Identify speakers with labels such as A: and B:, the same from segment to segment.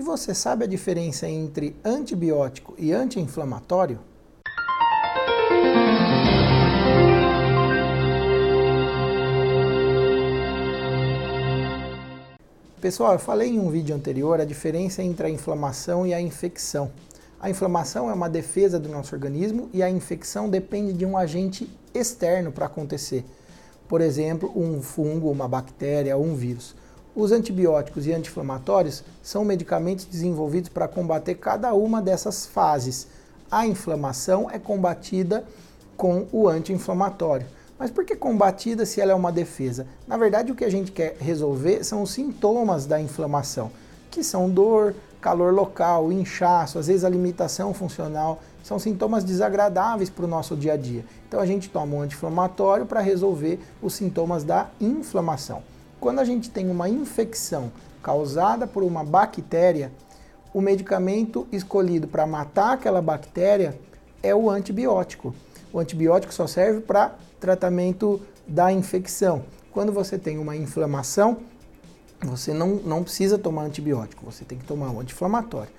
A: E você sabe a diferença entre antibiótico e anti-inflamatório? Pessoal, eu falei em um vídeo anterior a diferença entre a inflamação e a infecção. A inflamação é uma defesa do nosso organismo e a infecção depende de um agente externo para acontecer. Por exemplo, um fungo, uma bactéria ou um vírus. Os antibióticos e anti-inflamatórios são medicamentos desenvolvidos para combater cada uma dessas fases. A inflamação é combatida com o anti-inflamatório. Mas por que combatida se ela é uma defesa? Na verdade, o que a gente quer resolver são os sintomas da inflamação, que são dor, calor local, inchaço, às vezes a limitação funcional, são sintomas desagradáveis para o nosso dia a dia. Então a gente toma um anti-inflamatório para resolver os sintomas da inflamação. Quando a gente tem uma infecção causada por uma bactéria, o medicamento escolhido para matar aquela bactéria é o antibiótico. O antibiótico só serve para tratamento da infecção. Quando você tem uma inflamação, você não, não precisa tomar antibiótico, você tem que tomar um anti-inflamatório.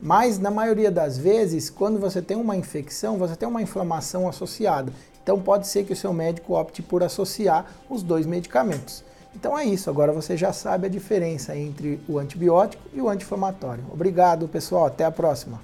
A: Mas na maioria das vezes, quando você tem uma infecção, você tem uma inflamação associada. Então pode ser que o seu médico opte por associar os dois medicamentos. Então é isso, agora você já sabe a diferença entre o antibiótico e o anti-inflamatório. Obrigado, pessoal, até a próxima.